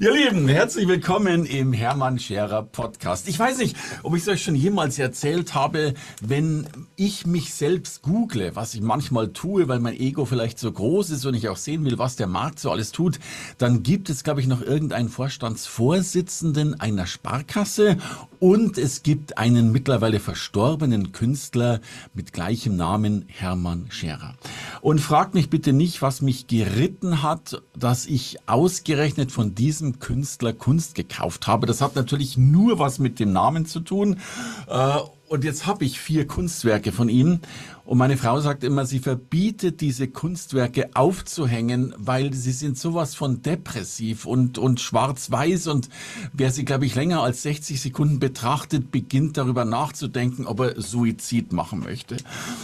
Ihr Lieben, herzlich willkommen im Hermann Scherer Podcast. Ich weiß nicht, ob ich es euch schon jemals erzählt habe, wenn ich mich selbst google, was ich manchmal tue, weil mein Ego vielleicht so groß ist und ich auch sehen will, was der Markt so alles tut, dann gibt es, glaube ich, noch irgendeinen Vorstandsvorsitzenden einer Sparkasse und es gibt einen mittlerweile verstorbenen Künstler mit gleichem Namen Hermann Scherer. Und fragt mich bitte nicht, was mich geritten hat, dass ich ausgerechnet von diesem diesem Künstler Kunst gekauft habe. Das hat natürlich nur was mit dem Namen zu tun. Äh, und jetzt habe ich vier Kunstwerke von ihm. Und meine Frau sagt immer, sie verbietet diese Kunstwerke aufzuhängen, weil sie sind sowas von depressiv und, und schwarz-weiß. Und wer sie, glaube ich, länger als 60 Sekunden betrachtet, beginnt darüber nachzudenken, ob er Suizid machen möchte.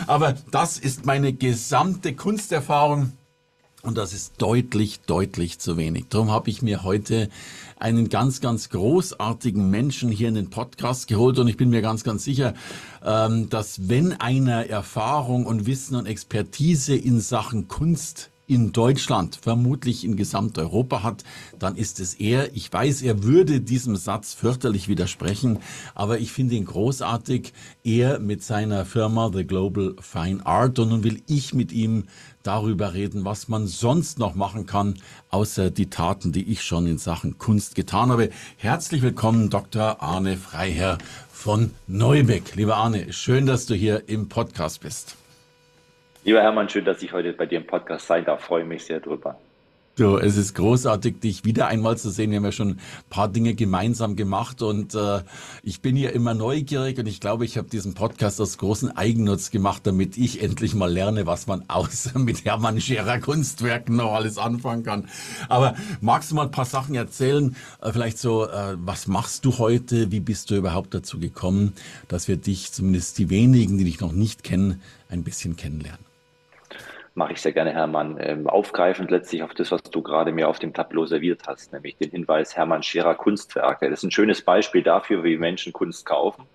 Aber das ist meine gesamte Kunsterfahrung. Und das ist deutlich, deutlich zu wenig. Darum habe ich mir heute einen ganz, ganz großartigen Menschen hier in den Podcast geholt und ich bin mir ganz, ganz sicher, ähm, dass wenn einer Erfahrung und Wissen und Expertise in Sachen Kunst in Deutschland, vermutlich in Gesamteuropa hat, dann ist es er. Ich weiß, er würde diesem Satz fürchterlich widersprechen, aber ich finde ihn großartig. Er mit seiner Firma The Global Fine Art und nun will ich mit ihm darüber reden, was man sonst noch machen kann, außer die Taten, die ich schon in Sachen Kunst getan habe. Herzlich willkommen, Dr. Arne Freiherr von Neubeck. Lieber Arne, schön, dass du hier im Podcast bist. Lieber Hermann, schön, dass ich heute bei dir im Podcast sein darf. Freue mich sehr drüber. Du, es ist großartig, dich wieder einmal zu sehen. Wir haben ja schon ein paar Dinge gemeinsam gemacht und äh, ich bin ja immer neugierig und ich glaube, ich habe diesen Podcast aus großen Eigennutz gemacht, damit ich endlich mal lerne, was man außer mit Hermann Scherer Kunstwerken noch alles anfangen kann. Aber magst du mal ein paar Sachen erzählen? Äh, vielleicht so, äh, was machst du heute? Wie bist du überhaupt dazu gekommen, dass wir dich, zumindest die wenigen, die dich noch nicht kennen, ein bisschen kennenlernen? Mache ich sehr gerne, Hermann, ähm, aufgreifend letztlich auf das, was du gerade mir auf dem Tableau serviert hast, nämlich den Hinweis Hermann Scherer Kunstwerke. Das ist ein schönes Beispiel dafür, wie Menschen Kunst kaufen.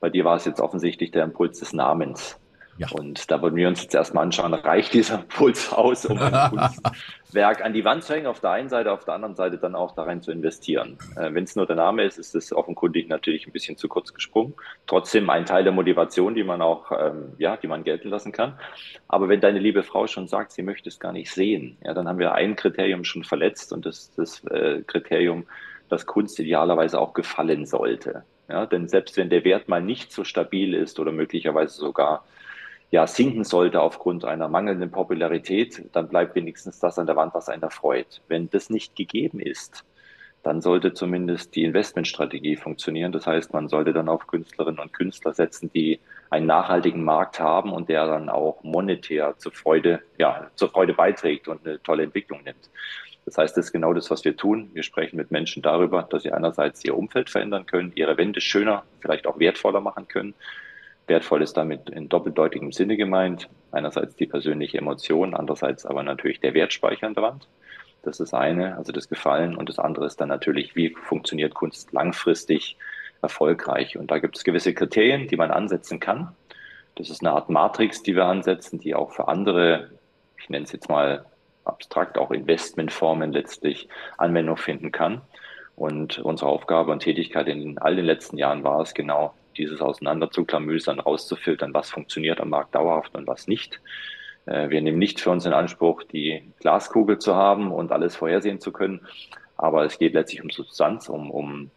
Bei dir war es jetzt offensichtlich der Impuls des Namens. Ja. Und da würden wir uns jetzt erstmal anschauen, reicht dieser Puls aus, um ein Kunstwerk an die Wand zu hängen, auf der einen Seite, auf der anderen Seite dann auch da rein zu investieren. Äh, Wenn es nur der Name ist, ist es offenkundig natürlich ein bisschen zu kurz gesprungen. Trotzdem ein Teil der Motivation, die man auch, ähm, ja, die man gelten lassen kann. Aber wenn deine liebe Frau schon sagt, sie möchte es gar nicht sehen, ja, dann haben wir ein Kriterium schon verletzt und das, das äh, Kriterium, dass Kunst idealerweise auch gefallen sollte. Ja, denn selbst wenn der Wert mal nicht so stabil ist oder möglicherweise sogar ja, sinken sollte aufgrund einer mangelnden Popularität, dann bleibt wenigstens das an der Wand, was einen erfreut. Wenn das nicht gegeben ist, dann sollte zumindest die Investmentstrategie funktionieren. Das heißt, man sollte dann auf Künstlerinnen und Künstler setzen, die einen nachhaltigen Markt haben und der dann auch monetär zur Freude, ja, zur Freude beiträgt und eine tolle Entwicklung nimmt. Das heißt, das ist genau das, was wir tun. Wir sprechen mit Menschen darüber, dass sie einerseits ihr Umfeld verändern können, ihre Wände schöner, vielleicht auch wertvoller machen können, Wertvoll ist damit in doppeldeutigem Sinne gemeint. Einerseits die persönliche Emotion, andererseits aber natürlich der Wertspeicher an der Wand. Das ist eine, also das Gefallen. Und das andere ist dann natürlich, wie funktioniert Kunst langfristig erfolgreich. Und da gibt es gewisse Kriterien, die man ansetzen kann. Das ist eine Art Matrix, die wir ansetzen, die auch für andere, ich nenne es jetzt mal abstrakt, auch Investmentformen letztlich Anwendung finden kann. Und unsere Aufgabe und Tätigkeit in all den letzten Jahren war es genau, dieses auseinanderzuklamüsern, rauszufiltern, was funktioniert am Markt dauerhaft und was nicht. Äh, wir nehmen nicht für uns in Anspruch, die Glaskugel zu haben und alles vorhersehen zu können, aber es geht letztlich um Substanz, um, um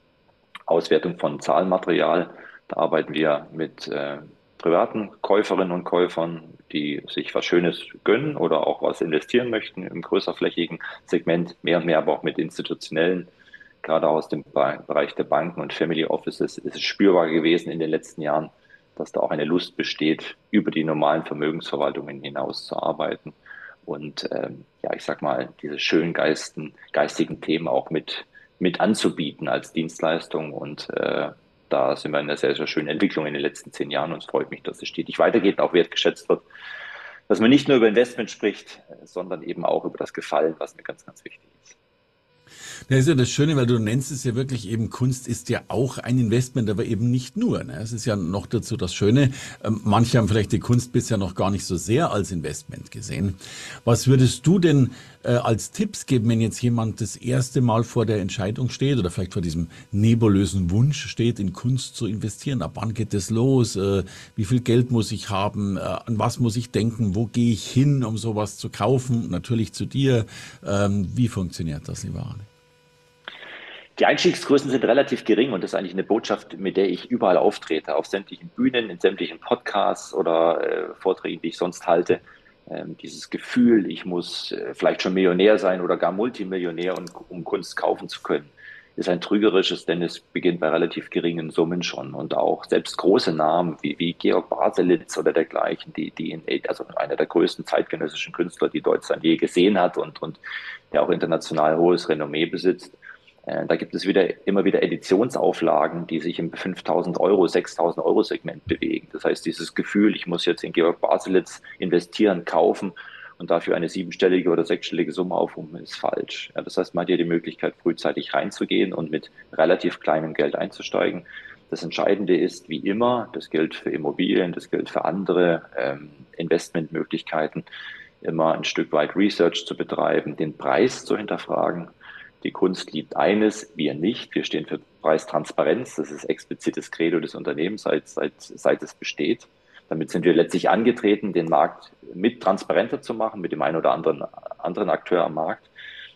Auswertung von Zahlenmaterial. Da arbeiten wir mit äh, privaten Käuferinnen und Käufern, die sich was Schönes gönnen oder auch was investieren möchten im größerflächigen Segment, mehr und mehr aber auch mit institutionellen gerade aus dem Bereich der Banken und Family Offices ist es spürbar gewesen in den letzten Jahren, dass da auch eine Lust besteht, über die normalen Vermögensverwaltungen hinaus zu arbeiten und ähm, ja, ich sag mal, diese schönen Geisten, geistigen Themen auch mit, mit anzubieten als Dienstleistung und äh, da sind wir in einer sehr, sehr schönen Entwicklung in den letzten zehn Jahren und es freut mich, dass es stetig weitergeht auch wertgeschätzt wird. dass man nicht nur über Investment spricht, sondern eben auch über das Gefallen, was mir ganz, ganz wichtig ist. Das ist ja das Schöne, weil du nennst es ja wirklich eben, Kunst ist ja auch ein Investment, aber eben nicht nur. Ne? Es ist ja noch dazu das Schöne, ähm, manche haben vielleicht die Kunst bisher noch gar nicht so sehr als Investment gesehen. Was würdest du denn äh, als Tipps geben, wenn jetzt jemand das erste Mal vor der Entscheidung steht oder vielleicht vor diesem nebulösen Wunsch steht, in Kunst zu investieren? Ab wann geht es los? Äh, wie viel Geld muss ich haben? Äh, an was muss ich denken? Wo gehe ich hin, um sowas zu kaufen? Natürlich zu dir. Ähm, wie funktioniert das, lieber Arne? Die Einstiegsgrößen sind relativ gering und das ist eigentlich eine Botschaft, mit der ich überall auftrete, auf sämtlichen Bühnen, in sämtlichen Podcasts oder äh, Vorträgen, die ich sonst halte. Ähm, dieses Gefühl, ich muss äh, vielleicht schon Millionär sein oder gar Multimillionär, um, um Kunst kaufen zu können, ist ein trügerisches, denn es beginnt bei relativ geringen Summen schon. Und auch selbst große Namen wie, wie Georg Baselitz oder dergleichen, die, die in, also einer der größten zeitgenössischen Künstler, die Deutschland je gesehen hat und, und der auch international hohes Renommee besitzt, da gibt es wieder immer wieder Editionsauflagen, die sich im 5000 Euro, 6000 Euro Segment bewegen. Das heißt, dieses Gefühl, ich muss jetzt in Georg Baselitz investieren, kaufen und dafür eine siebenstellige oder sechsstellige Summe aufrufen, ist falsch. Ja, das heißt, man hat hier die Möglichkeit, frühzeitig reinzugehen und mit relativ kleinem Geld einzusteigen. Das Entscheidende ist, wie immer, das gilt für Immobilien, das gilt für andere ähm, Investmentmöglichkeiten, immer ein Stück weit Research zu betreiben, den Preis zu hinterfragen, die Kunst liebt eines, wir nicht. Wir stehen für Preistransparenz. Das ist explizites Credo des Unternehmens, seit, seit, seit es besteht. Damit sind wir letztlich angetreten, den Markt mit transparenter zu machen, mit dem einen oder anderen, anderen Akteur am Markt.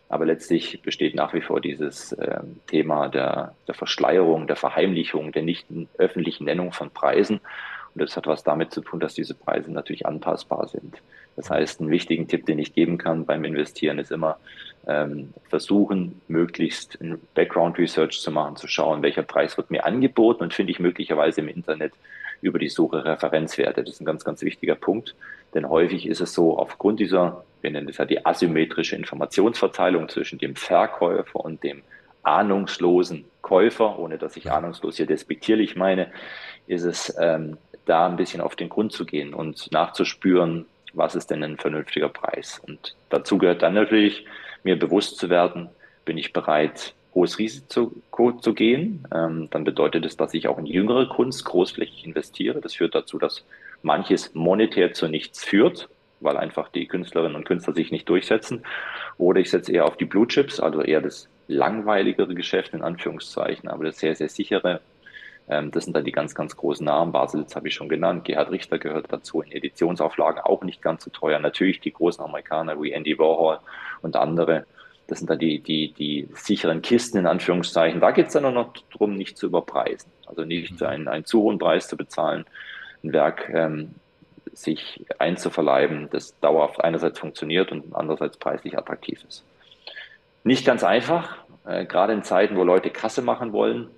Aber letztlich besteht nach wie vor dieses äh, Thema der, der Verschleierung, der Verheimlichung, der nicht öffentlichen Nennung von Preisen. Und das hat was damit zu tun, dass diese Preise natürlich anpassbar sind. Das heißt, einen wichtigen Tipp, den ich geben kann beim Investieren, ist immer ähm, versuchen, möglichst ein Background Research zu machen, zu schauen, welcher Preis wird mir angeboten und finde ich möglicherweise im Internet über die Suche Referenzwerte. Das ist ein ganz, ganz wichtiger Punkt, denn häufig ist es so, aufgrund dieser, wir nennen das ja die asymmetrische Informationsverteilung zwischen dem Verkäufer und dem ahnungslosen Käufer, ohne dass ich ahnungslos hier despektierlich meine, ist es ähm, da ein bisschen auf den Grund zu gehen und nachzuspüren, was ist denn ein vernünftiger Preis. Und dazu gehört dann natürlich, mir bewusst zu werden, bin ich bereit, hohes Risiko zu gehen. Ähm, dann bedeutet es, dass ich auch in jüngere Kunst großflächig investiere. Das führt dazu, dass manches monetär zu nichts führt, weil einfach die Künstlerinnen und Künstler sich nicht durchsetzen. Oder ich setze eher auf die Blue Chips, also eher das langweiligere Geschäft in Anführungszeichen, aber das sehr, sehr sichere das sind dann die ganz, ganz großen Namen. Baselitz habe ich schon genannt. Gerhard Richter gehört dazu. In Editionsauflagen auch nicht ganz so teuer. Natürlich die großen Amerikaner wie Andy Warhol und andere. Das sind dann die, die, die sicheren Kisten in Anführungszeichen. Da geht es dann noch darum, nicht zu überpreisen. Also nicht mhm. einen, einen zu hohen Preis zu bezahlen, ein Werk ähm, sich einzuverleiben, das dauerhaft einerseits funktioniert und andererseits preislich attraktiv ist. Nicht ganz einfach, äh, gerade in Zeiten, wo Leute Kasse machen wollen,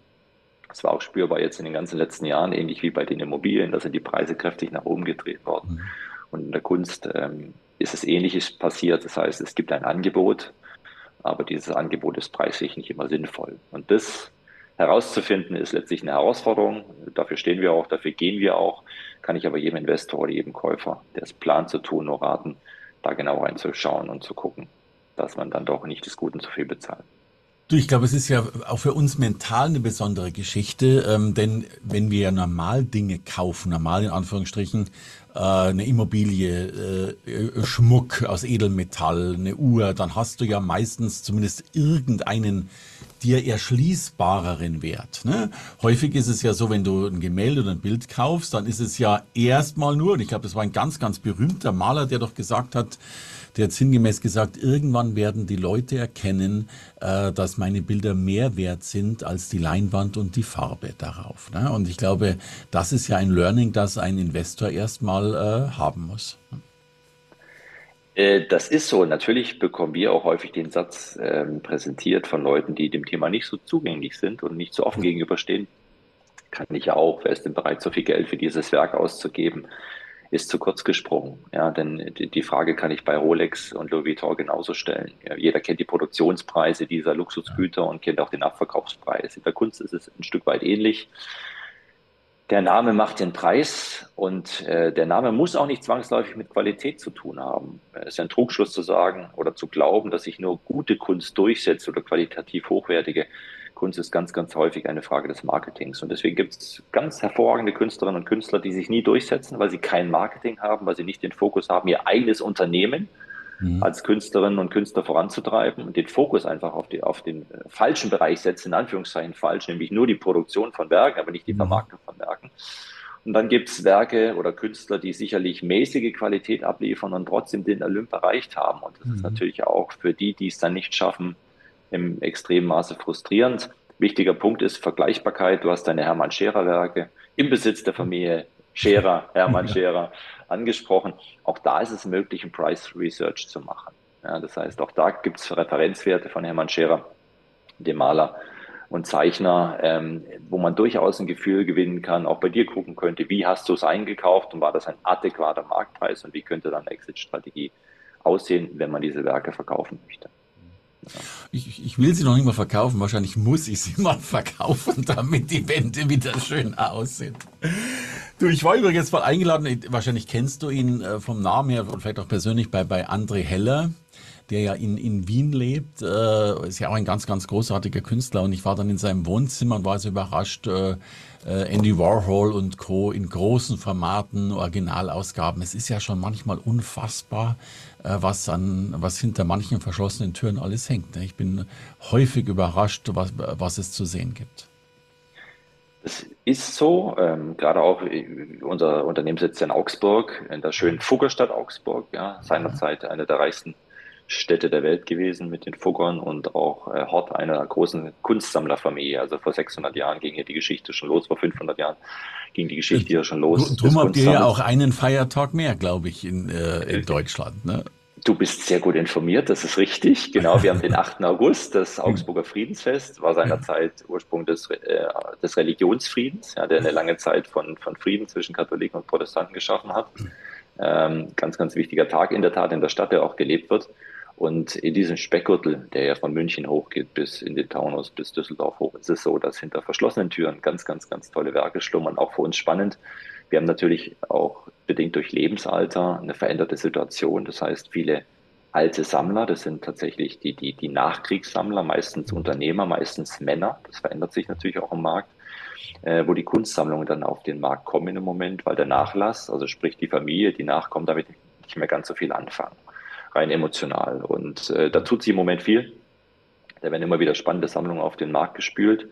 das war auch spürbar jetzt in den ganzen letzten Jahren, ähnlich wie bei den Immobilien, da sind die Preise kräftig nach oben gedreht worden. Mhm. Und in der Kunst ähm, ist es Ähnliches passiert. Das heißt, es gibt ein Angebot, aber dieses Angebot ist preislich nicht immer sinnvoll. Und das herauszufinden ist letztlich eine Herausforderung. Dafür stehen wir auch, dafür gehen wir auch. Kann ich aber jedem Investor oder jedem Käufer, der es plant zu tun, nur raten, da genau reinzuschauen und zu gucken, dass man dann doch nicht des Guten zu viel bezahlt. Du, ich glaube, es ist ja auch für uns mental eine besondere Geschichte, ähm, denn wenn wir normal Dinge kaufen, normal in Anführungsstrichen, äh, eine Immobilie, äh, äh, Schmuck aus Edelmetall, eine Uhr, dann hast du ja meistens zumindest irgendeinen dir erschließbareren Wert. Ne? Häufig ist es ja so, wenn du ein Gemälde oder ein Bild kaufst, dann ist es ja erstmal nur, und ich glaube, das war ein ganz, ganz berühmter Maler, der doch gesagt hat, der hat sinngemäß gesagt, irgendwann werden die Leute erkennen, äh, dass meine Bilder mehr wert sind als die Leinwand und die Farbe darauf. Ne? Und ich glaube, das ist ja ein Learning, das ein Investor erstmal äh, haben muss. Äh, das ist so. Natürlich bekommen wir auch häufig den Satz ähm, präsentiert von Leuten, die dem Thema nicht so zugänglich sind und nicht so offen gegenüberstehen. Kann ich ja auch. Wer ist denn bereit, so viel Geld für dieses Werk auszugeben? Ist zu kurz gesprungen. Ja, denn die Frage kann ich bei Rolex und Louis Vuitton genauso stellen. Ja, jeder kennt die Produktionspreise dieser Luxusgüter und kennt auch den Abverkaufspreis. In der Kunst ist es ein Stück weit ähnlich. Der Name macht den Preis und äh, der Name muss auch nicht zwangsläufig mit Qualität zu tun haben. Es ist ein Trugschluss zu sagen oder zu glauben, dass sich nur gute Kunst durchsetzt oder qualitativ hochwertige. Kunst ist ganz, ganz häufig eine Frage des Marketings. Und deswegen gibt es ganz hervorragende Künstlerinnen und Künstler, die sich nie durchsetzen, weil sie kein Marketing haben, weil sie nicht den Fokus haben, ihr eigenes Unternehmen mhm. als Künstlerinnen und Künstler voranzutreiben und den Fokus einfach auf, die, auf den äh, falschen Bereich setzen, in Anführungszeichen falsch, nämlich nur die Produktion von Werken, aber nicht die mhm. Vermarktung von Werken. Und dann gibt es Werke oder Künstler, die sicherlich mäßige Qualität abliefern und trotzdem den Olymp erreicht haben. Und das mhm. ist natürlich auch für die, die es dann nicht schaffen, im extremen Maße frustrierend. Wichtiger Punkt ist Vergleichbarkeit. Du hast deine Hermann Scherer Werke im Besitz der Familie Scherer, Hermann Scherer angesprochen. Auch da ist es möglich, ein Price Research zu machen. Ja, das heißt, auch da gibt es Referenzwerte von Hermann Scherer, dem Maler und Zeichner, ähm, wo man durchaus ein Gefühl gewinnen kann, auch bei dir gucken könnte, wie hast du es eingekauft und war das ein adäquater Marktpreis und wie könnte dann Exit-Strategie aussehen, wenn man diese Werke verkaufen möchte. Ich, ich, will sie noch nicht mal verkaufen. Wahrscheinlich muss ich sie mal verkaufen, damit die Wände wieder schön aussehen. Du, ich war übrigens mal eingeladen, wahrscheinlich kennst du ihn äh, vom Namen her und vielleicht auch persönlich bei, bei André Heller, der ja in, in Wien lebt. Äh, ist ja auch ein ganz, ganz großartiger Künstler und ich war dann in seinem Wohnzimmer und war so überrascht, äh, äh, Andy Warhol und Co. in großen Formaten, Originalausgaben. Es ist ja schon manchmal unfassbar, äh, was an, was hinter manchen verschlossenen Türen alles hängt. Ne? Ich bin häufig überrascht, was, was es zu sehen gibt. Es ist so, ähm, gerade auch äh, unser Unternehmen sitzt in Augsburg, in der schönen Fuggerstadt Augsburg, ja, seinerzeit eine der reichsten Städte der Welt gewesen mit den Fuggern und auch äh, Hort einer großen Kunstsammlerfamilie. Also vor 600 Jahren ging hier die Geschichte schon los, vor 500 Jahren ging die Geschichte hier schon los. Drum habt ihr ja auch einen Feiertag mehr, glaube ich, in, äh, in Deutschland. Ne? Du bist sehr gut informiert, das ist richtig. Genau, wir haben den 8. August, das Augsburger Friedensfest, war seinerzeit Ursprung des, äh, des Religionsfriedens, ja, der eine lange Zeit von, von Frieden zwischen Katholiken und Protestanten geschaffen hat. Ähm, ganz, ganz wichtiger Tag in der Tat in der Stadt, der auch gelebt wird. Und in diesem Speckgürtel, der ja von München hochgeht bis in den Taunus, bis Düsseldorf hoch, ist es so, dass hinter verschlossenen Türen ganz, ganz, ganz tolle Werke schlummern, auch für uns spannend. Wir haben natürlich auch bedingt durch Lebensalter eine veränderte Situation. Das heißt, viele alte Sammler, das sind tatsächlich die, die, die Nachkriegssammler, meistens Unternehmer, meistens Männer. Das verändert sich natürlich auch im Markt, äh, wo die Kunstsammlungen dann auf den Markt kommen im Moment, weil der Nachlass, also sprich die Familie, die nachkommt, damit nicht mehr ganz so viel anfangen, rein emotional. Und äh, da tut sich im Moment viel. Da werden immer wieder spannende Sammlungen auf den Markt gespült,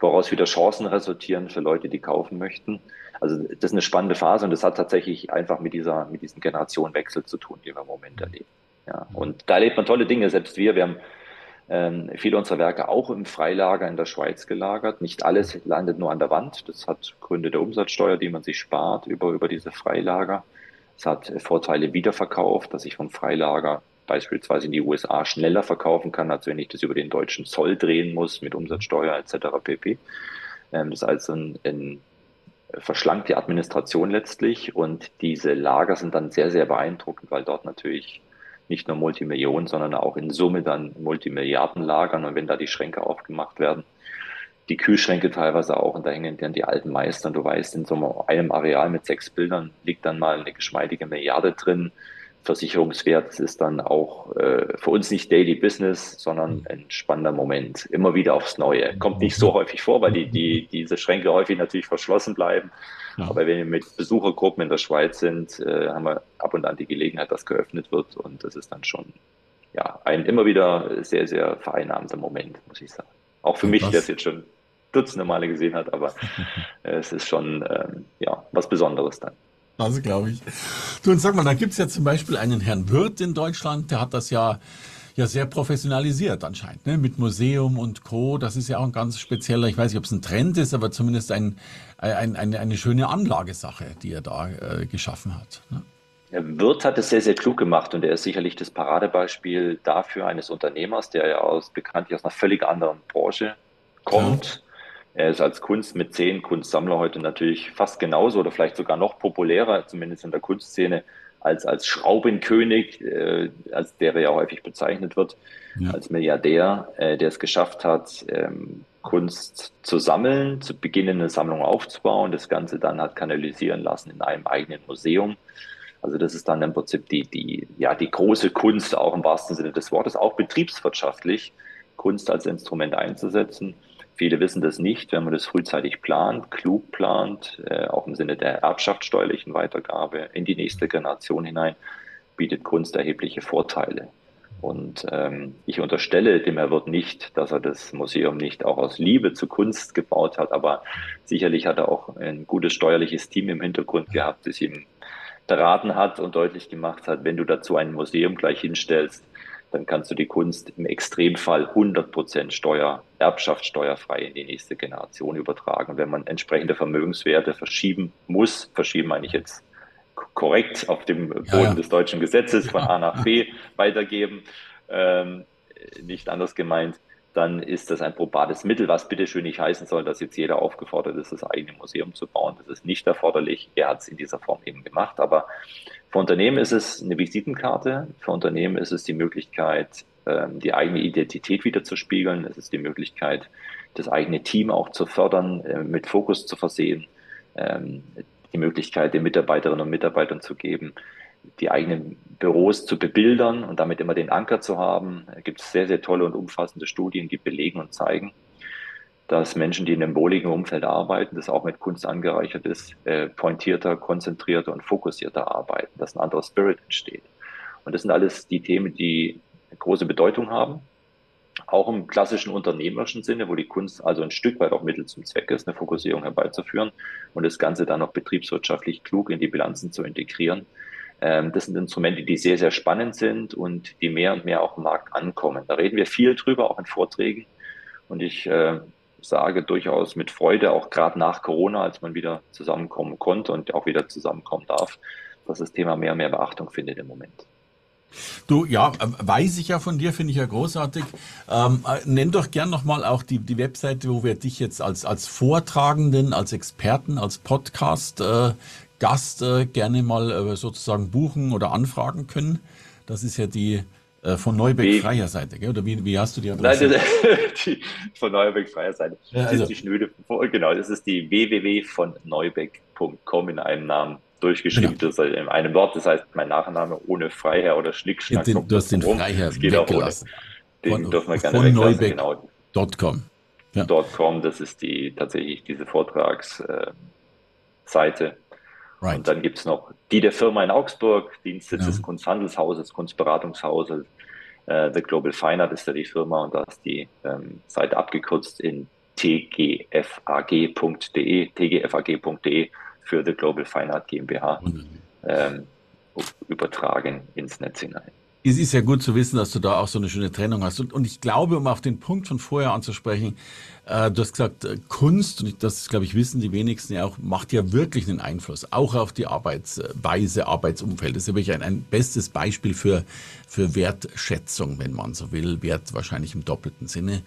woraus wieder Chancen resultieren für Leute, die kaufen möchten. Also das ist eine spannende Phase und das hat tatsächlich einfach mit dieser, mit diesem Generationenwechsel zu tun, den wir im Moment erleben. Ja, und da erlebt man tolle Dinge, selbst wir. Wir haben ähm, viele unserer Werke auch im Freilager in der Schweiz gelagert. Nicht alles landet nur an der Wand. Das hat Gründe der Umsatzsteuer, die man sich spart über, über diese Freilager. Es hat Vorteile Wiederverkauf, dass ich vom Freilager beispielsweise in die USA schneller verkaufen kann, als wenn ich das über den deutschen Zoll drehen muss mit Umsatzsteuer etc. pp. Ähm, das ist also ein, ein verschlankt die Administration letztlich und diese Lager sind dann sehr, sehr beeindruckend, weil dort natürlich nicht nur Multimillionen, sondern auch in Summe dann Multimilliarden lagern und wenn da die Schränke aufgemacht werden, die Kühlschränke teilweise auch und da hängen dann die alten Meister und du weißt, in so einem Areal mit sechs Bildern liegt dann mal eine geschmeidige Milliarde drin Versicherungswert ist dann auch äh, für uns nicht Daily Business, sondern mhm. ein spannender Moment. Immer wieder aufs Neue. Kommt nicht so häufig vor, weil die, die, diese Schränke häufig natürlich verschlossen bleiben. Ja. Aber wenn wir mit Besuchergruppen in der Schweiz sind, äh, haben wir ab und an die Gelegenheit, dass geöffnet wird. Und das ist dann schon ja, ein immer wieder sehr, sehr vereinnahmender Moment, muss ich sagen. Auch für mich, der es jetzt schon dutzende Male gesehen hat, aber äh, es ist schon ähm, ja, was Besonderes dann. Das glaube ich. Du, und sag mal, da gibt es ja zum Beispiel einen Herrn Wirth in Deutschland, der hat das ja, ja sehr professionalisiert anscheinend, ne? mit Museum und Co. Das ist ja auch ein ganz spezieller, ich weiß nicht, ob es ein Trend ist, aber zumindest ein, ein, eine, eine schöne Anlagesache, die er da äh, geschaffen hat. Ne? Wirth hat es sehr, sehr klug gemacht und er ist sicherlich das Paradebeispiel dafür eines Unternehmers, der ja aus, bekanntlich aus einer völlig anderen Branche kommt. Ja er ist als Kunst mit zehn Kunstsammler heute natürlich fast genauso oder vielleicht sogar noch populärer, zumindest in der Kunstszene, als, als Schraubenkönig, äh, als der er ja häufig bezeichnet wird, ja. als Milliardär, äh, der es geschafft hat, ähm, Kunst zu sammeln, zu beginnen, eine Sammlung aufzubauen, das Ganze dann hat kanalisieren lassen in einem eigenen Museum. Also das ist dann im Prinzip die, die, ja, die große Kunst, auch im wahrsten Sinne des Wortes, auch betriebswirtschaftlich, Kunst als Instrument einzusetzen. Viele wissen das nicht, wenn man das frühzeitig plant, klug plant, äh, auch im Sinne der erbschaftssteuerlichen Weitergabe in die nächste Generation hinein, bietet Kunst erhebliche Vorteile. Und ähm, ich unterstelle dem Herr Wirt nicht, dass er das Museum nicht auch aus Liebe zu Kunst gebaut hat, aber sicherlich hat er auch ein gutes steuerliches Team im Hintergrund gehabt, das ihm beraten hat und deutlich gemacht hat, wenn du dazu ein Museum gleich hinstellst, dann kannst du die Kunst im Extremfall 100% Steuer, Erbschaftssteuerfrei in die nächste Generation übertragen. Wenn man entsprechende Vermögenswerte verschieben muss, verschieben meine ich jetzt korrekt auf dem Boden ja, ja. des deutschen Gesetzes von A nach B weitergeben, ähm, nicht anders gemeint, dann ist das ein probates Mittel, was bitteschön nicht heißen soll, dass jetzt jeder aufgefordert ist, das eigene Museum zu bauen. Das ist nicht erforderlich. Er hat es in dieser Form eben gemacht. Aber für Unternehmen ist es eine Visitenkarte. Für Unternehmen ist es die Möglichkeit, ähm, die eigene Identität wieder zu spiegeln. Es ist die Möglichkeit, das eigene Team auch zu fördern, äh, mit Fokus zu versehen, ähm, die Möglichkeit, den Mitarbeiterinnen und Mitarbeitern zu geben, die eigenen Büros zu bebildern und damit immer den Anker zu haben. Da gibt es sehr, sehr tolle und umfassende Studien, die belegen und zeigen, dass Menschen, die in einem wohligen Umfeld arbeiten, das auch mit Kunst angereichert ist, äh, pointierter, konzentrierter und fokussierter arbeiten, dass ein anderer Spirit entsteht. Und das sind alles die Themen, die große Bedeutung haben, auch im klassischen unternehmerischen Sinne, wo die Kunst also ein Stück weit auch Mittel zum Zweck ist, eine Fokussierung herbeizuführen und das Ganze dann auch betriebswirtschaftlich klug in die Bilanzen zu integrieren. Ähm, das sind Instrumente, die sehr, sehr spannend sind und die mehr und mehr auch im Markt ankommen. Da reden wir viel drüber, auch in Vorträgen. Und ich äh, sage durchaus mit Freude, auch gerade nach Corona, als man wieder zusammenkommen konnte und auch wieder zusammenkommen darf, dass das Thema mehr und mehr Beachtung findet im Moment. Du, ja, äh, weiß ich ja von dir, finde ich ja großartig. Ähm, äh, nenn doch gern nochmal auch die, die Webseite, wo wir dich jetzt als, als Vortragenden, als Experten, als Podcast äh, Gast äh, gerne mal äh, sozusagen buchen oder anfragen können. Das ist ja die äh, von Neubeck Freier Seite, gell? oder wie, wie hast du die Adresse? Nein, die, von Neubeck Freier Seite. Ja, also. Das ist die schnöde, genau, das ist die www.von-neubeck.com in einem Namen durchgeschrieben, genau. das in einem Wort, das heißt mein Nachname ohne Freiherr oder Schnickschnack. Den, du hast den rum. Freiherr das geht weggelassen. Den von, dürfen wir gerne von weglassen, genau. .com. Ja. .com, das ist die tatsächlich diese Vortragsseite. Äh, Right. Und dann gibt es noch die der Firma in Augsburg, Dienstsitz ja. des Kunsthandelshauses, Kunstberatungshauses. Äh, The Global Fine Art ist da die Firma und da ist die ähm, Seite abgekürzt in tgfag.de, tgfag.de für The Global Fine Art GmbH ähm, übertragen ins Netz hinein. Es ist ja gut zu wissen, dass du da auch so eine schöne Trennung hast. Und, und ich glaube, um auf den Punkt von vorher anzusprechen, äh, du hast gesagt, äh, Kunst, und das, glaube ich, wissen die wenigsten ja auch, macht ja wirklich einen Einfluss, auch auf die Arbeitsweise, Arbeitsumfeld. Das ist wirklich ein, ein bestes Beispiel für, für Wertschätzung, wenn man so will. Wert wahrscheinlich im doppelten Sinne.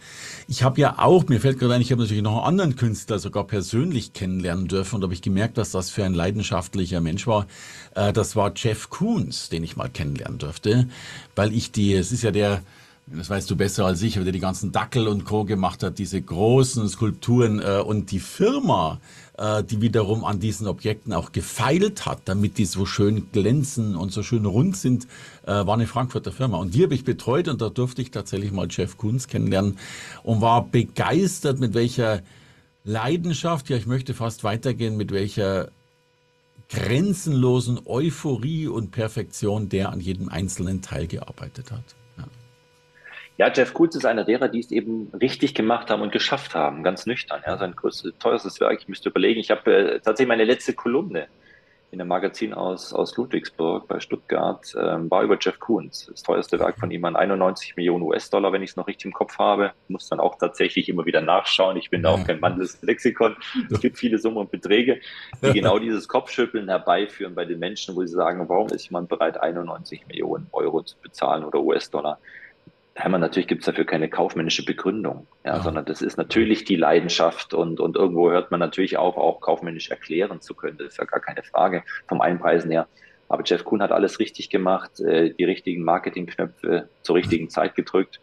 Ich habe ja auch, mir fällt gerade ein, ich habe natürlich noch einen anderen Künstler sogar persönlich kennenlernen dürfen und habe ich gemerkt, dass das für ein leidenschaftlicher Mensch war. Äh, das war Jeff Koons, den ich mal kennenlernen durfte, weil ich die, es ist ja der, das weißt du besser als ich, der die ganzen Dackel und Co. gemacht hat, diese großen Skulpturen äh, und die Firma, äh, die wiederum an diesen Objekten auch gefeilt hat, damit die so schön glänzen und so schön rund sind, äh, war eine Frankfurter Firma. Und die habe ich betreut und da durfte ich tatsächlich mal Jeff Kunz kennenlernen und war begeistert, mit welcher Leidenschaft, ja ich möchte fast weitergehen, mit welcher grenzenlosen Euphorie und Perfektion der an jedem einzelnen Teil gearbeitet hat. Ja, Jeff Koons ist einer derer, die es eben richtig gemacht haben und geschafft haben, ganz nüchtern. Ja, sein größtes, teuerstes Werk, ich müsste überlegen, ich habe äh, tatsächlich meine letzte Kolumne in einem Magazin aus, aus Ludwigsburg bei Stuttgart, ähm, war über Jeff Koons. Das teuerste Werk von ihm an 91 Millionen US-Dollar, wenn ich es noch richtig im Kopf habe. Muss dann auch tatsächlich immer wieder nachschauen. Ich bin da auch kein Mann des Lexikon. Es gibt viele Summen und Beträge, die genau dieses Kopfschütteln herbeiführen bei den Menschen, wo sie sagen, warum ist jemand bereit, 91 Millionen Euro zu bezahlen oder US-Dollar? Hermann, natürlich gibt es dafür keine kaufmännische Begründung, ja, ja, sondern das ist natürlich die Leidenschaft und, und irgendwo hört man natürlich auch, auch kaufmännisch erklären zu können. Das ist ja gar keine Frage vom Einpreisen her. Aber Jeff Kuhn hat alles richtig gemacht, äh, die richtigen Marketingknöpfe zur richtigen Zeit gedrückt.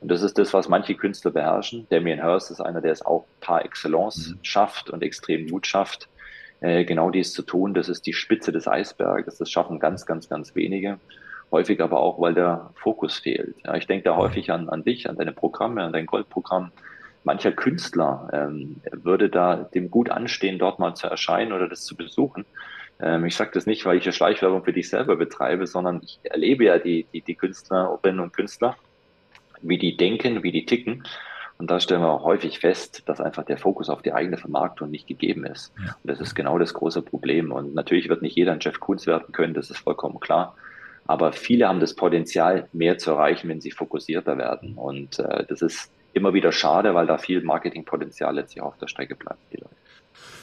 Und das ist das, was manche Künstler beherrschen. Damien Hirst ist einer, der es auch par excellence mhm. schafft und extrem Mut schafft, äh, genau dies zu tun. Das ist die Spitze des Eisberges. Das schaffen ganz, ganz, ganz wenige. Häufig aber auch, weil der Fokus fehlt. Ja, ich denke da häufig an, an dich, an deine Programme, an dein Goldprogramm. Mancher Künstler ähm, würde da dem gut anstehen, dort mal zu erscheinen oder das zu besuchen. Ähm, ich sage das nicht, weil ich eine Schleichwerbung für dich selber betreibe, sondern ich erlebe ja die, die, die Künstlerinnen und Künstler, wie die denken, wie die ticken. Und da stellen wir auch häufig fest, dass einfach der Fokus auf die eigene Vermarktung nicht gegeben ist. Ja. Und das ist genau das große Problem. Und natürlich wird nicht jeder ein Jeff Koons werden können, das ist vollkommen klar. Aber viele haben das Potenzial, mehr zu erreichen, wenn sie fokussierter werden. Und äh, das ist immer wieder schade, weil da viel Marketingpotenzial letztlich auf der Strecke bleibt.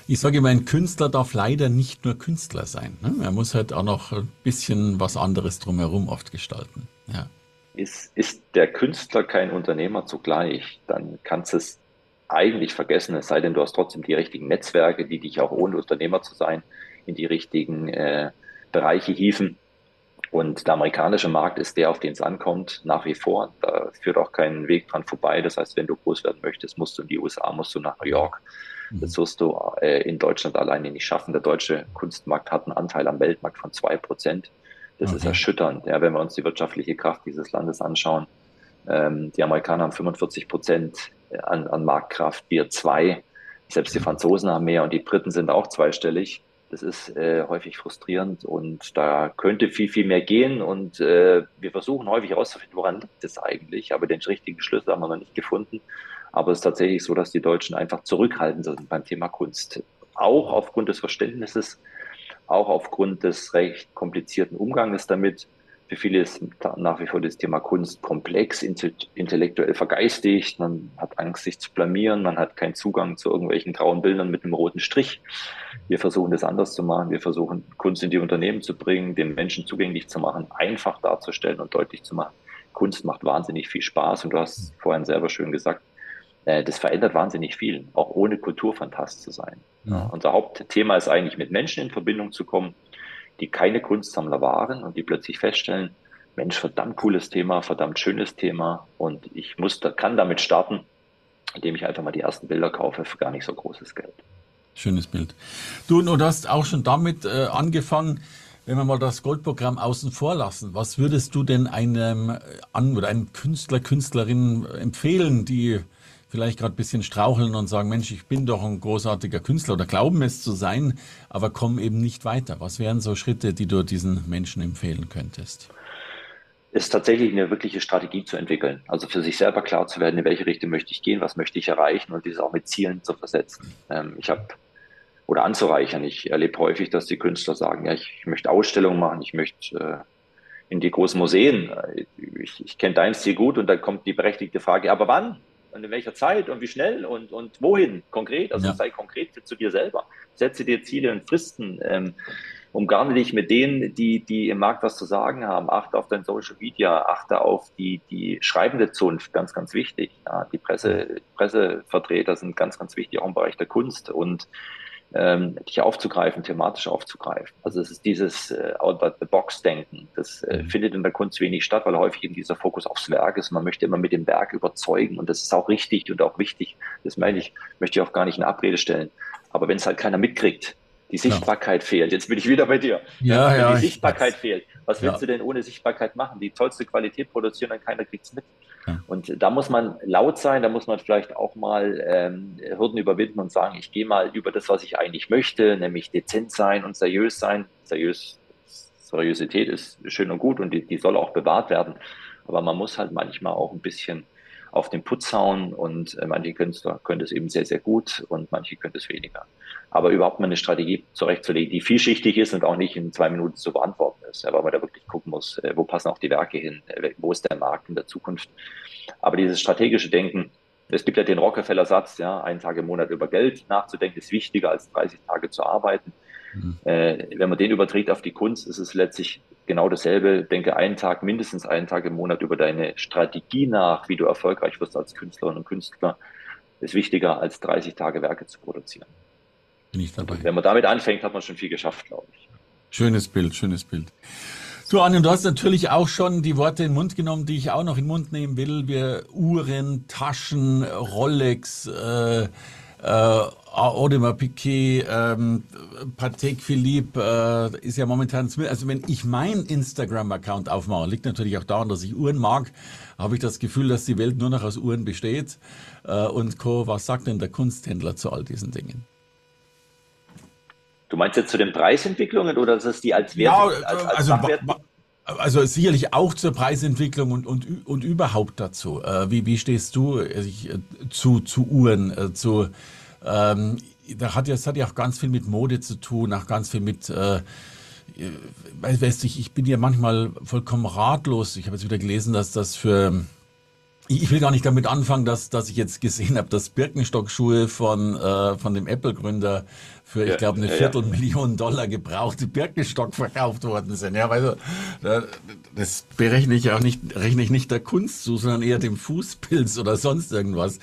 Ich sage immer, ein Künstler darf leider nicht nur Künstler sein. Ne? Er muss halt auch noch ein bisschen was anderes drumherum oft gestalten. Ja. Ist, ist der Künstler kein Unternehmer zugleich, dann kannst du es eigentlich vergessen, es sei denn, du hast trotzdem die richtigen Netzwerke, die dich auch ohne Unternehmer zu sein in die richtigen äh, Bereiche hieven. Und der amerikanische Markt ist der, auf den es ankommt, nach wie vor. Da führt auch kein Weg dran vorbei. Das heißt, wenn du groß werden möchtest, musst du in die USA, musst du nach New York. Mhm. Das wirst du äh, in Deutschland alleine nicht schaffen. Der deutsche Kunstmarkt hat einen Anteil am Weltmarkt von zwei Prozent. Das okay. ist erschütternd, ja, wenn wir uns die wirtschaftliche Kraft dieses Landes anschauen. Ähm, die Amerikaner haben 45 Prozent an, an Marktkraft, wir zwei. Selbst die mhm. Franzosen haben mehr und die Briten sind auch zweistellig. Das ist äh, häufig frustrierend und da könnte viel, viel mehr gehen. Und äh, wir versuchen häufig herauszufinden, woran liegt es eigentlich. Aber den richtigen Schlüssel haben wir noch nicht gefunden. Aber es ist tatsächlich so, dass die Deutschen einfach zurückhaltend sind beim Thema Kunst. Auch aufgrund des Verständnisses, auch aufgrund des recht komplizierten Umgangs damit. Für viele ist nach wie vor das Thema Kunst komplex, intellektuell vergeistigt. Man hat Angst, sich zu blamieren. Man hat keinen Zugang zu irgendwelchen grauen Bildern mit einem roten Strich. Wir versuchen das anders zu machen. Wir versuchen Kunst in die Unternehmen zu bringen, den Menschen zugänglich zu machen, einfach darzustellen und deutlich zu machen. Kunst macht wahnsinnig viel Spaß und du hast vorhin selber schön gesagt, äh, das verändert wahnsinnig viel, auch ohne Kulturfantast zu sein. Ja. Unser Hauptthema ist eigentlich mit Menschen in Verbindung zu kommen, die keine Kunstsammler waren und die plötzlich feststellen, Mensch, verdammt cooles Thema, verdammt schönes Thema und ich muss, kann damit starten, indem ich einfach mal die ersten Bilder kaufe für gar nicht so großes Geld. Schönes Bild. Du, du hast auch schon damit äh, angefangen, wenn wir mal das Goldprogramm außen vor lassen, was würdest du denn einem äh, an oder einem Künstler, Künstlerin empfehlen, die vielleicht gerade ein bisschen straucheln und sagen, Mensch, ich bin doch ein großartiger Künstler oder glauben es zu sein, aber kommen eben nicht weiter. Was wären so Schritte, die du diesen Menschen empfehlen könntest? ist tatsächlich eine wirkliche Strategie zu entwickeln. Also für sich selber klar zu werden, in welche Richtung möchte ich gehen, was möchte ich erreichen und dieses auch mit Zielen zu versetzen. Ähm, ich habe oder anzureichern. Ich erlebe häufig, dass die Künstler sagen, ja, ich, ich möchte Ausstellungen machen, ich möchte äh, in die großen Museen. Ich, ich kenne dein Ziel gut und dann kommt die berechtigte Frage, aber wann? Und in welcher Zeit und wie schnell und, und wohin konkret. Also ja. sei konkret zu dir selber. Setze dir Ziele und Fristen. Ähm, umgarne dich mit denen, die, die im Markt was zu sagen haben. Achte auf dein Social Media, achte auf die, die schreibende Zunft, ganz, ganz wichtig. Ja, die Presse, Pressevertreter sind ganz, ganz wichtig, auch im Bereich der Kunst. Und ähm, dich aufzugreifen, thematisch aufzugreifen. Also es ist dieses äh, Out-the-Box-Denken. Das äh, mhm. findet in der Kunst wenig statt, weil häufig eben dieser Fokus aufs Werk ist. Man möchte immer mit dem Werk überzeugen und das ist auch richtig und auch wichtig. Das meine ich, möchte ich auch gar nicht in Abrede stellen. Aber wenn es halt keiner mitkriegt, die Sichtbarkeit ja. fehlt. Jetzt bin ich wieder bei dir. Ja, Wenn ja. Die Sichtbarkeit fehlt. Was willst ja. du denn ohne Sichtbarkeit machen? Die tollste Qualität produzieren, dann keiner kriegt es mit. Und da muss man laut sein, da muss man vielleicht auch mal ähm, Hürden überwinden und sagen, ich gehe mal über das, was ich eigentlich möchte, nämlich dezent sein und seriös sein. Seriös, Seriosität ist schön und gut und die, die soll auch bewahrt werden. Aber man muss halt manchmal auch ein bisschen auf den Putz hauen und äh, manche Künstler können das eben sehr, sehr gut und manche können das weniger. Aber überhaupt mal eine Strategie zurechtzulegen, die vielschichtig ist und auch nicht in zwei Minuten zu beantworten ist, weil man da wirklich gucken muss, äh, wo passen auch die Werke hin, äh, wo ist der Markt in der Zukunft. Aber dieses strategische Denken, es gibt ja den Rockefeller-Satz, ja, einen Tag im Monat über Geld nachzudenken, ist wichtiger als 30 Tage zu arbeiten. Mhm. Äh, wenn man den überträgt auf die Kunst, ist es letztlich genau dasselbe. Denke einen Tag, mindestens einen Tag im Monat über deine Strategie nach, wie du erfolgreich wirst als Künstlerin und Künstler, ist wichtiger als 30 Tage Werke zu produzieren. Bin ich dabei. Und wenn man damit anfängt, hat man schon viel geschafft, glaube ich. Schönes Bild, schönes Bild. Du, Arne, du hast natürlich auch schon die Worte in den Mund genommen, die ich auch noch in den Mund nehmen will. Wir Uhren, Taschen, Rolex, äh, äh, Audemars Piquet, ähm, Patek Philippe äh, ist ja momentan, also wenn ich meinen Instagram-Account aufmache, liegt natürlich auch daran, dass ich Uhren mag, habe ich das Gefühl, dass die Welt nur noch aus Uhren besteht. Äh, und Co., was sagt denn der Kunsthändler zu all diesen Dingen? Du meinst jetzt zu den Preisentwicklungen oder ist es die als Wert? Ja, als, als also, also sicherlich auch zur Preisentwicklung und, und, und überhaupt dazu. Äh, wie, wie stehst du äh, zu, zu Uhren, äh, zu ähm, da hat ja, das hat ja auch ganz viel mit Mode zu tun, auch ganz viel mit äh, weißt du, ich, ich bin ja manchmal vollkommen ratlos. Ich habe jetzt wieder gelesen, dass das für ich will gar nicht damit anfangen, dass, dass ich jetzt gesehen habe, dass Birkenstock-Schuhe von, äh, von dem Apple-Gründer für, ja, ich glaube, eine ja, Viertelmillion ja. Dollar gebrauchte Birkenstock verkauft worden sind. Ja, weil das berechne ich auch nicht, rechne ich nicht der Kunst zu, sondern eher dem Fußpilz oder sonst irgendwas.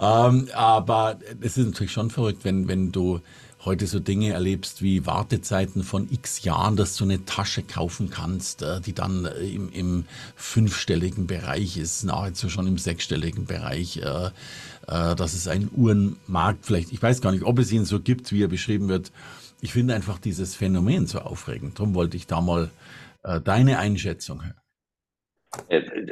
Ähm, aber es ist natürlich schon verrückt, wenn, wenn du heute so Dinge erlebst wie Wartezeiten von x Jahren, dass du eine Tasche kaufen kannst, äh, die dann äh, im, im fünfstelligen Bereich ist, nahezu schon im sechsstelligen Bereich. Äh, dass es einen Uhrenmarkt vielleicht, ich weiß gar nicht, ob es ihn so gibt, wie er beschrieben wird. Ich finde einfach dieses Phänomen so aufregend. Darum wollte ich da mal deine Einschätzung hören.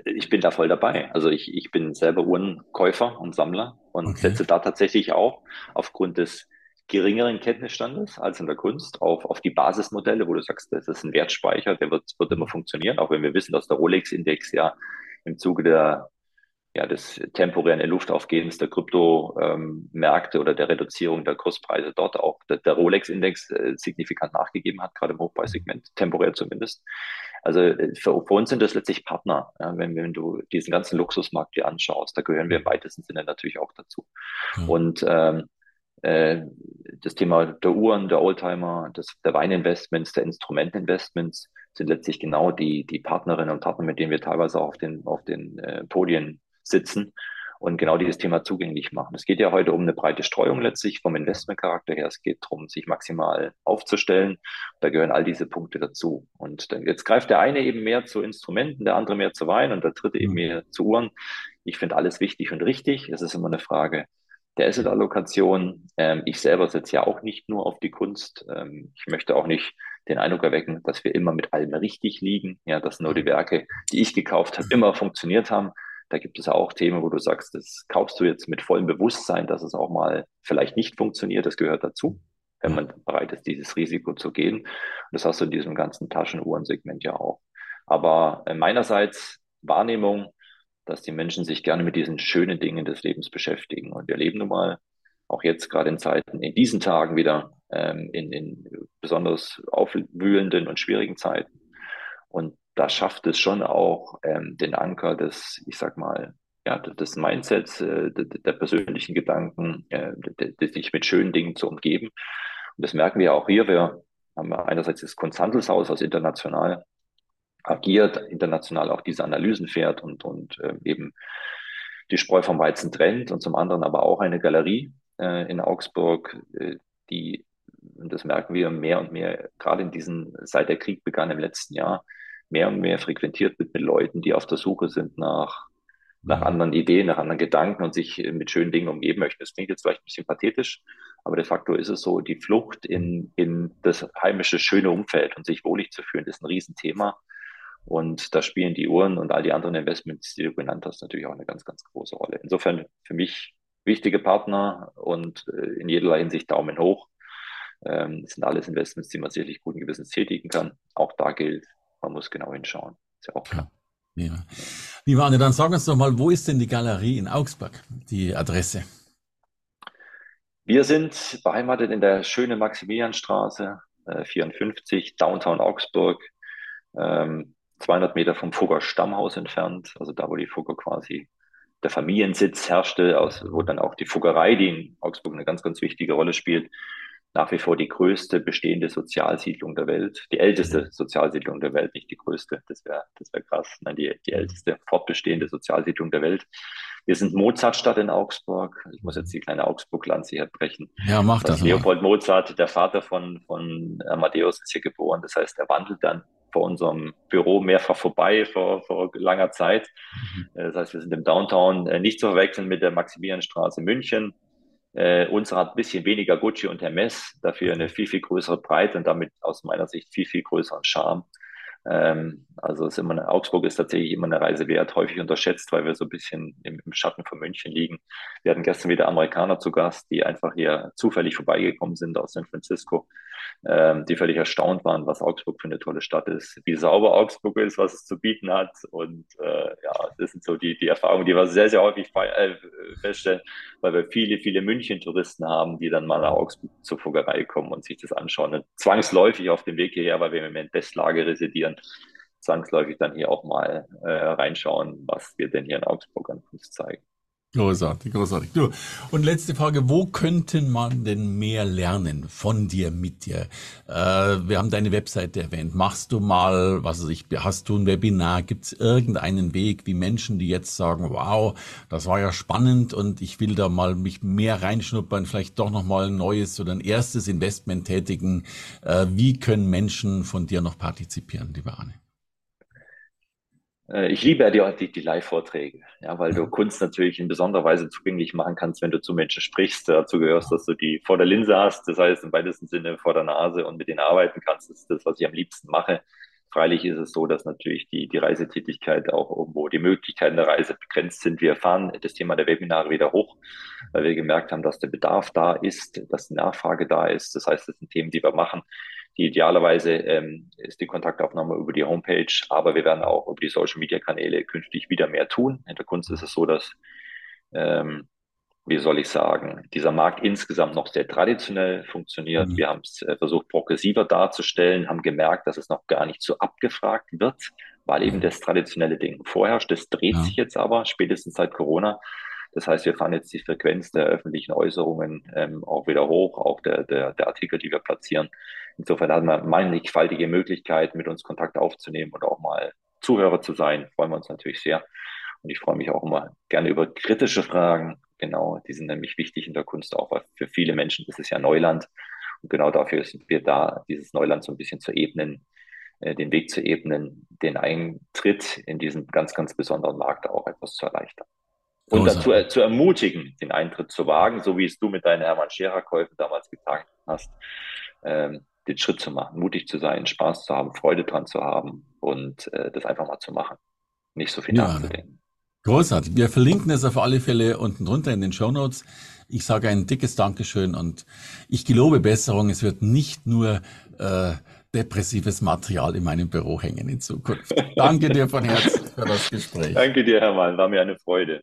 Ich bin da voll dabei. Also ich, ich bin selber Uhrenkäufer und Sammler und okay. setze da tatsächlich auch aufgrund des geringeren Kenntnisstandes als in der Kunst auf, auf die Basismodelle, wo du sagst, das ist ein Wertspeicher, der wird, wird immer funktionieren, auch wenn wir wissen, dass der Rolex-Index ja im Zuge der, ja, des temporären Luftaufgehens der Kryptomärkte ähm, oder der Reduzierung der Kurspreise dort auch der, der Rolex-Index äh, signifikant nachgegeben hat, gerade im Hochpreissegment, temporär zumindest. Also äh, für, für, uns sind das letztlich Partner. Ja, wenn, wenn du diesen ganzen Luxusmarkt dir anschaust, da gehören wir im weitesten Sinne natürlich auch dazu. Mhm. Und ähm, äh, das Thema der Uhren, der Oldtimer, das, der Weininvestments, der Instrumentinvestments sind letztlich genau die, die Partnerinnen und Partner, mit denen wir teilweise auf den, auf den äh, Podien sitzen und genau dieses Thema zugänglich machen. Es geht ja heute um eine breite Streuung letztlich vom Investmentcharakter her. Es geht darum, sich maximal aufzustellen. Da gehören all diese Punkte dazu. Und dann, jetzt greift der eine eben mehr zu Instrumenten, der andere mehr zu Wein und der dritte eben mhm. mehr zu Uhren. Ich finde alles wichtig und richtig. Es ist immer eine Frage der Asset-Allokation. Ähm, ich selber setze ja auch nicht nur auf die Kunst. Ähm, ich möchte auch nicht den Eindruck erwecken, dass wir immer mit allem richtig liegen, ja, dass nur die Werke, die ich gekauft habe, immer funktioniert haben. Da gibt es auch Themen, wo du sagst, das kaufst du jetzt mit vollem Bewusstsein, dass es auch mal vielleicht nicht funktioniert. Das gehört dazu, wenn man bereit ist, dieses Risiko zu gehen. Und das hast du in diesem ganzen Taschenuhrensegment ja auch. Aber äh, meinerseits Wahrnehmung, dass die Menschen sich gerne mit diesen schönen Dingen des Lebens beschäftigen. Und wir leben nun mal auch jetzt gerade in Zeiten, in diesen Tagen wieder ähm, in, in besonders aufwühlenden und schwierigen Zeiten. Und da schafft es schon auch ähm, den Anker des, ich sag mal, ja, des Mindsets, äh, der, der, persönlichen Gedanken, äh, sich mit schönen Dingen zu umgeben. Und das merken wir auch hier. Wir haben einerseits das Konzantelshaus aus international agiert, international auch diese Analysen fährt und, und äh, eben die Spreu vom Weizen trennt und zum anderen aber auch eine Galerie äh, in Augsburg, äh, die, und das merken wir mehr und mehr, gerade in diesen, seit der Krieg begann im letzten Jahr, mehr und mehr frequentiert wird mit Leuten, die auf der Suche sind nach, nach anderen Ideen, nach anderen Gedanken und sich mit schönen Dingen umgeben möchten. Das klingt jetzt vielleicht ein bisschen pathetisch, aber de facto ist es so, die Flucht in, in das heimische, schöne Umfeld und sich wohlig zu fühlen, ist ein Riesenthema. Und da spielen die Uhren und all die anderen Investments, die du genannt hast, natürlich auch eine ganz, ganz große Rolle. Insofern für mich wichtige Partner und äh, in jederlei Hinsicht Daumen hoch. Ähm, das sind alles Investments, die man sicherlich guten Gewissens tätigen kann. Auch da gilt, man muss genau hinschauen. Ist ja auch klar. Ja. ja. Lieber Anne, dann sag uns doch mal, wo ist denn die Galerie in Augsburg, die Adresse? Wir sind beheimatet in der schönen Maximilianstraße äh, 54, Downtown Augsburg. Ähm, 200 Meter vom Fugger Stammhaus entfernt, also da, wo die Fugger quasi der Familiensitz herrschte, aus, wo dann auch die Fuggerei, die in Augsburg eine ganz, ganz wichtige Rolle spielt, nach wie vor die größte bestehende Sozialsiedlung der Welt, die älteste Sozialsiedlung der Welt, nicht die größte, das wäre das wär krass, nein, die, die älteste fortbestehende Sozialsiedlung der Welt. Wir sind Mozartstadt in Augsburg. Ich muss jetzt die kleine Augsburg-Lanze hier brechen. Ja, mach das. Leopold Mozart, der Vater von, von Amadeus, ist hier geboren. Das heißt, er wandelt dann vor unserem Büro mehrfach vorbei vor, vor langer Zeit. Mhm. Das heißt, wir sind im Downtown nicht zu verwechseln mit der Maximilianstraße München. Äh, unsere hat ein bisschen weniger Gucci und Hermes, dafür eine viel, viel größere Breite und damit aus meiner Sicht viel, viel größeren Charme. Ähm, also ist immer eine, Augsburg ist tatsächlich immer eine Reise wert, häufig unterschätzt, weil wir so ein bisschen im, im, Schatten von München liegen. Wir hatten gestern wieder Amerikaner zu Gast, die einfach hier zufällig vorbeigekommen sind aus San Francisco, ähm, die völlig erstaunt waren, was Augsburg für eine tolle Stadt ist, wie sauber Augsburg ist, was es zu bieten hat. Und äh, ja, das sind so die, die Erfahrungen, die wir sehr, sehr häufig äh, feststellen, weil wir viele, viele München-Touristen haben, die dann mal nach Augsburg zur Fuggerei kommen und sich das anschauen. Und zwangsläufig auf dem Weg hierher, weil wir im Moment Bestlage residieren, zwangsläufig dann hier auch mal äh, reinschauen, was wir denn hier in Augsburg an uns zeigen. Großartig, großartig. Du, und letzte Frage, wo könnte man denn mehr lernen von dir, mit dir? Äh, wir haben deine Webseite erwähnt. Machst du mal, was weiß ich, hast du ein Webinar? Gibt es irgendeinen Weg, wie Menschen, die jetzt sagen, wow, das war ja spannend und ich will da mal mich mehr reinschnuppern, vielleicht doch nochmal ein neues oder ein erstes Investment tätigen. Äh, wie können Menschen von dir noch partizipieren, lieber Arne? Äh, ich liebe ja die, die Live-Vorträge, ja, weil du Kunst natürlich in besonderer Weise zugänglich machen kannst, wenn du zu Menschen sprichst. Dazu gehörst, dass du die vor der Linse hast, das heißt im weitesten Sinne vor der Nase und mit denen arbeiten kannst. Das ist das, was ich am liebsten mache. Freilich ist es so, dass natürlich die, die Reisetätigkeit auch irgendwo die Möglichkeiten der Reise begrenzt sind. Wir fahren das Thema der Webinare wieder hoch, weil wir gemerkt haben, dass der Bedarf da ist, dass die Nachfrage da ist. Das heißt, das sind Themen, die wir machen, die idealerweise ähm, ist die Kontaktaufnahme über die Homepage, aber wir werden auch über die Social Media Kanäle künftig wieder mehr tun. In der Kunst ist es so, dass, ähm, wie soll ich sagen, dieser Markt insgesamt noch sehr traditionell funktioniert. Mhm. Wir haben es äh, versucht, progressiver darzustellen, haben gemerkt, dass es noch gar nicht so abgefragt wird, weil eben mhm. das traditionelle Ding vorherrscht. Das dreht ja. sich jetzt aber spätestens seit Corona. Das heißt, wir fahren jetzt die Frequenz der öffentlichen Äußerungen ähm, auch wieder hoch, auch der, der, der Artikel, die wir platzieren. Insofern hat man mannigfaltige Möglichkeiten, mit uns Kontakt aufzunehmen und auch mal Zuhörer zu sein. Freuen wir uns natürlich sehr. Und ich freue mich auch immer gerne über kritische Fragen. Genau, die sind nämlich wichtig in der Kunst auch, weil für viele Menschen ist es ja Neuland. Und genau dafür sind wir da, dieses Neuland so ein bisschen zu ebnen, äh, den Weg zu ebnen, den Eintritt in diesen ganz, ganz besonderen Markt auch etwas zu erleichtern. Und dazu äh, zu ermutigen, den Eintritt zu wagen, so wie es du mit deinen Hermann Scherer-Käufen damals getan hast. Ähm, den Schritt zu machen, mutig zu sein, Spaß zu haben, Freude dran zu haben und äh, das einfach mal zu machen. Nicht so viel ja, nachzudenken. Großartig. Wir verlinken es auf alle Fälle unten drunter in den Show Notes. Ich sage ein dickes Dankeschön und ich gelobe Besserung. Es wird nicht nur äh, depressives Material in meinem Büro hängen in Zukunft. Danke dir von Herzen für das Gespräch. Danke dir, Hermann. War mir eine Freude.